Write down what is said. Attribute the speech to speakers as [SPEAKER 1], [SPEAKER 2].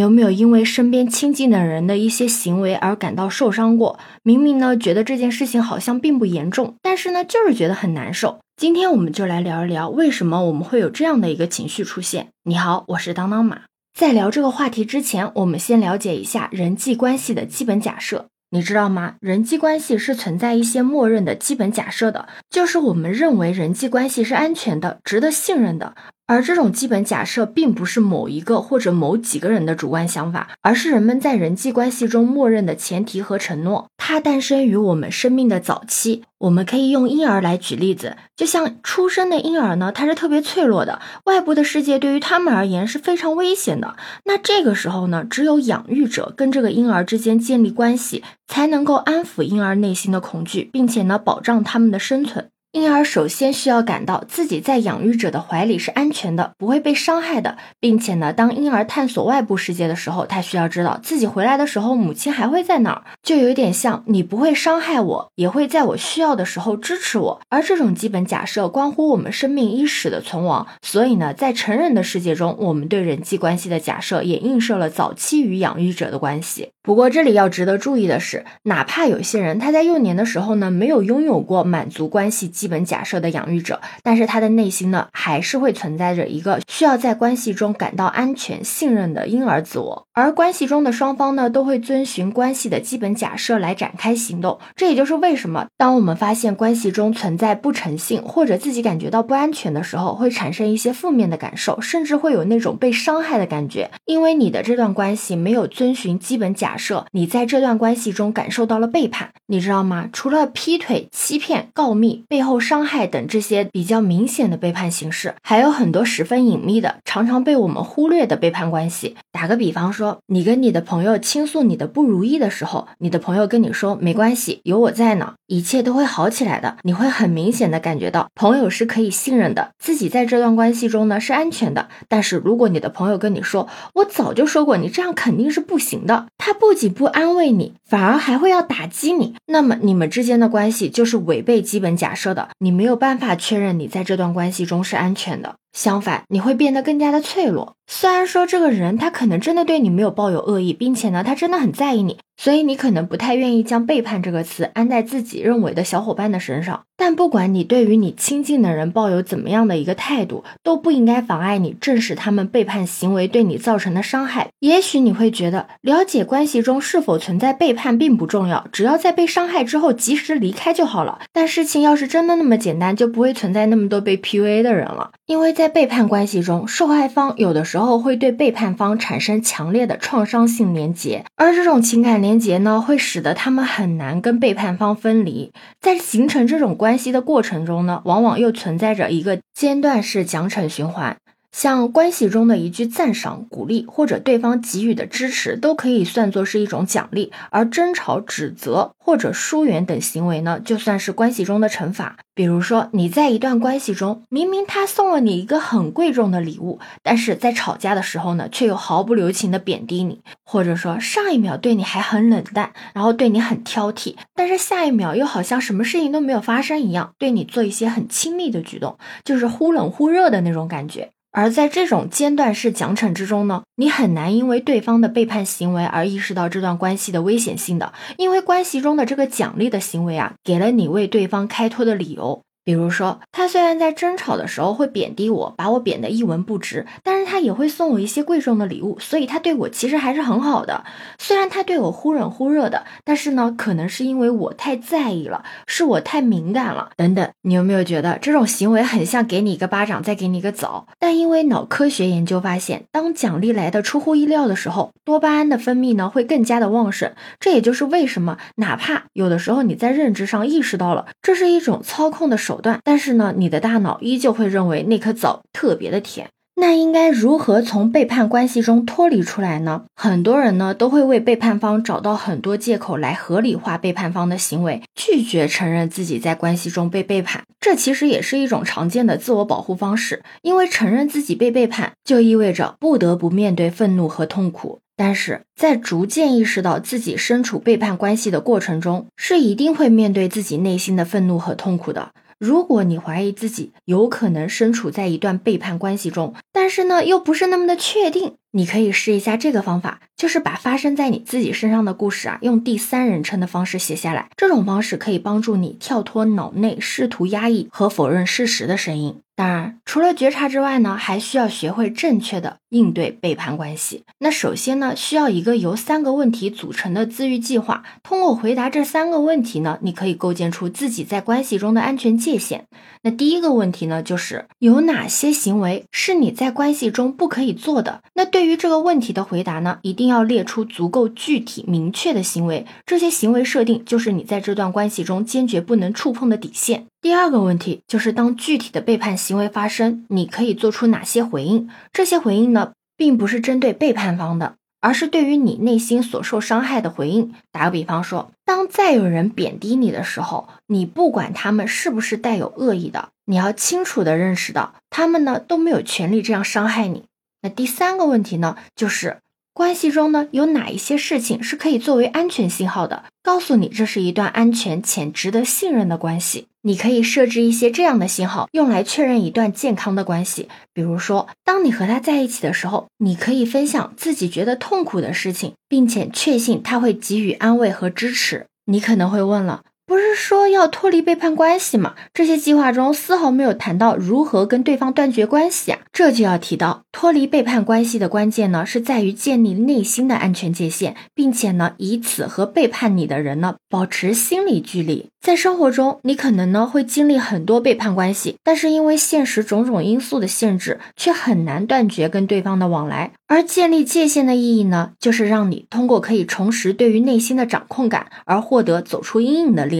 [SPEAKER 1] 有没有因为身边亲近的人的一些行为而感到受伤过？明明呢觉得这件事情好像并不严重，但是呢就是觉得很难受。今天我们就来聊一聊，为什么我们会有这样的一个情绪出现。你好，我是当当马。在聊这个话题之前，我们先了解一下人际关系的基本假设。你知道吗？人际关系是存在一些默认的基本假设的，就是我们认为人际关系是安全的、值得信任的。而这种基本假设并不是某一个或者某几个人的主观想法，而是人们在人际关系中默认的前提和承诺。它诞生于我们生命的早期。我们可以用婴儿来举例子，就像出生的婴儿呢，他是特别脆弱的，外部的世界对于他们而言是非常危险的。那这个时候呢，只有养育者跟这个婴儿之间建立关系，才能够安抚婴儿内心的恐惧，并且呢，保障他们的生存。婴儿首先需要感到自己在养育者的怀里是安全的，不会被伤害的，并且呢，当婴儿探索外部世界的时候，他需要知道自己回来的时候，母亲还会在哪儿，就有点像你不会伤害我，也会在我需要的时候支持我。而这种基本假设关乎我们生命伊始的存亡，所以呢，在成人的世界中，我们对人际关系的假设也映射了早期与养育者的关系。不过这里要值得注意的是，哪怕有些人他在幼年的时候呢，没有拥有过满足关系基本假设的养育者，但是他的内心呢，还是会存在着一个需要在关系中感到安全、信任的婴儿自我。而关系中的双方呢，都会遵循关系的基本假设来展开行动。这也就是为什么，当我们发现关系中存在不诚信，或者自己感觉到不安全的时候，会产生一些负面的感受，甚至会有那种被伤害的感觉，因为你的这段关系没有遵循基本假。设你在这段关系中感受到了背叛，你知道吗？除了劈腿、欺骗、告密、背后后伤害等这些比较明显的背叛形式，还有很多十分隐秘的、常常被我们忽略的背叛关系。打个比方说，你跟你的朋友倾诉你的不如意的时候，你的朋友跟你说没关系，有我在呢，一切都会好起来的。你会很明显的感觉到朋友是可以信任的，自己在这段关系中呢是安全的。但是如果你的朋友跟你说，我早就说过你这样肯定是不行的，他。不仅不安慰你，反而还会要打击你，那么你们之间的关系就是违背基本假设的，你没有办法确认你在这段关系中是安全的。相反，你会变得更加的脆弱。虽然说这个人他可能真的对你没有抱有恶意，并且呢，他真的很在意你，所以你可能不太愿意将背叛这个词安在自己认为的小伙伴的身上。但不管你对于你亲近的人抱有怎么样的一个态度，都不应该妨碍你正视他们背叛行为对你造成的伤害。也许你会觉得了解关系中是否存在背叛并不重要，只要在被伤害之后及时离开就好了。但事情要是真的那么简单，就不会存在那么多被 PUA 的人了，因为。在背叛关系中，受害方有的时候然后会对背叛方产生强烈的创伤性连结，而这种情感连结呢，会使得他们很难跟背叛方分离。在形成这种关系的过程中呢，往往又存在着一个间断式奖惩循环。像关系中的一句赞赏、鼓励，或者对方给予的支持，都可以算作是一种奖励；而争吵、指责或者疏远等行为呢，就算是关系中的惩罚。比如说，你在一段关系中，明明他送了你一个很贵重的礼物，但是在吵架的时候呢，却又毫不留情的贬低你；或者说，上一秒对你还很冷淡，然后对你很挑剔，但是下一秒又好像什么事情都没有发生一样，对你做一些很亲密的举动，就是忽冷忽热的那种感觉。而在这种间断式奖惩之中呢，你很难因为对方的背叛行为而意识到这段关系的危险性的，因为关系中的这个奖励的行为啊，给了你为对方开脱的理由。比如说，他虽然在争吵的时候会贬低我，把我贬得一文不值，但是他也会送我一些贵重的礼物，所以他对我其实还是很好的。虽然他对我忽冷忽热的，但是呢，可能是因为我太在意了，是我太敏感了，等等。你有没有觉得这种行为很像给你一个巴掌，再给你一个枣？但因为脑科学研究发现，当奖励来的出乎意料的时候，多巴胺的分泌呢会更加的旺盛。这也就是为什么，哪怕有的时候你在认知上意识到了这是一种操控的手。手段，但是呢，你的大脑依旧会认为那颗枣特别的甜。那应该如何从背叛关系中脱离出来呢？很多人呢都会为背叛方找到很多借口来合理化背叛方的行为，拒绝承认自己在关系中被背叛。这其实也是一种常见的自我保护方式，因为承认自己被背叛，就意味着不得不面对愤怒和痛苦。但是在逐渐意识到自己身处背叛关系的过程中，是一定会面对自己内心的愤怒和痛苦的。如果你怀疑自己有可能身处在一段背叛关系中，但是呢又不是那么的确定，你可以试一下这个方法，就是把发生在你自己身上的故事啊，用第三人称的方式写下来。这种方式可以帮助你跳脱脑内试图压抑和否认事实的声音。当然，除了觉察之外呢，还需要学会正确的应对背叛关系。那首先呢，需要一个由三个问题组成的自愈计划。通过回答这三个问题呢，你可以构建出自己在关系中的安全界限。那第一个问题呢，就是有哪些行为是你在关系中不可以做的？那对于这个问题的回答呢，一定要列出足够具体明确的行为。这些行为设定就是你在这段关系中坚决不能触碰的底线。第二个问题就是，当具体的背叛行为发生，你可以做出哪些回应？这些回应呢，并不是针对背叛方的，而是对于你内心所受伤害的回应。打个比方说，当再有人贬低你的时候，你不管他们是不是带有恶意的，你要清楚的认识到，他们呢都没有权利这样伤害你。那第三个问题呢，就是。关系中呢，有哪一些事情是可以作为安全信号的？告诉你这是一段安全且值得信任的关系。你可以设置一些这样的信号，用来确认一段健康的关系。比如说，当你和他在一起的时候，你可以分享自己觉得痛苦的事情，并且确信他会给予安慰和支持。你可能会问了。不是说要脱离背叛关系吗？这些计划中丝毫没有谈到如何跟对方断绝关系啊！这就要提到脱离背叛关系的关键呢，是在于建立内心的安全界限，并且呢，以此和背叛你的人呢保持心理距离。在生活中，你可能呢会经历很多背叛关系，但是因为现实种种因素的限制，却很难断绝跟对方的往来。而建立界限的意义呢，就是让你通过可以重拾对于内心的掌控感，而获得走出阴影的力